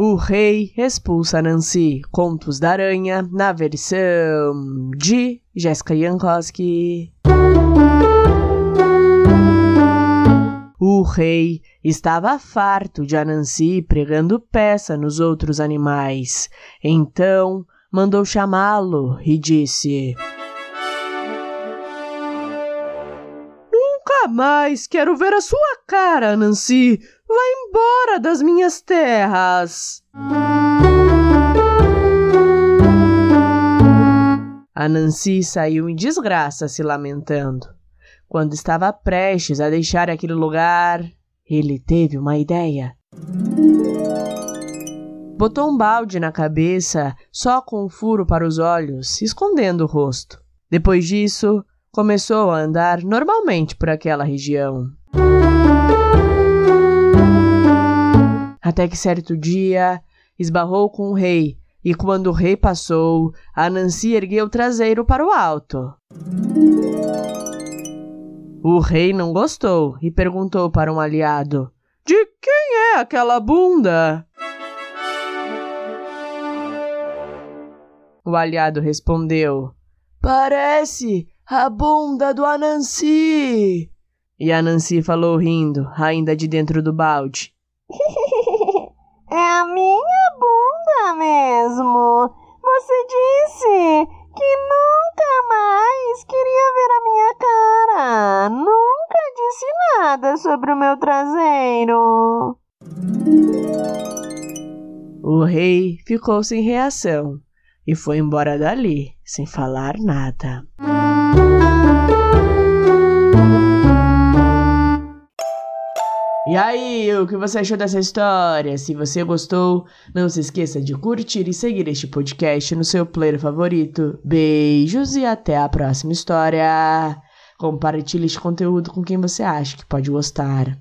O Rei expulsa Nancy. Contos da Aranha na versão de Jessica Jankowski. O rei estava farto de Anansi pregando peça nos outros animais. Então mandou chamá-lo e disse: Nunca mais quero ver a sua cara, Nancy. Vá embora das minhas terras. A Nancy saiu em desgraça, se lamentando. Quando estava prestes a deixar aquele lugar, ele teve uma ideia. Botou um balde na cabeça, só com um furo para os olhos, escondendo o rosto. Depois disso, começou a andar normalmente por aquela região. Até que certo dia esbarrou com o rei, e quando o rei passou, a Nancy ergueu o traseiro para o alto. O rei não gostou e perguntou para um aliado: De quem é aquela bunda? O aliado respondeu: Parece a bunda do Anansi. E Anansi falou rindo, ainda de dentro do balde: É a minha bunda mesmo. Você disse que nunca mais queria ver a minha cara. Nunca disse nada sobre o meu traseiro. O rei ficou sem reação e foi embora dali, sem falar nada. Aí, o que você achou dessa história? Se você gostou, não se esqueça de curtir e seguir este podcast no seu player favorito. Beijos e até a próxima história. Compartilhe este conteúdo com quem você acha que pode gostar.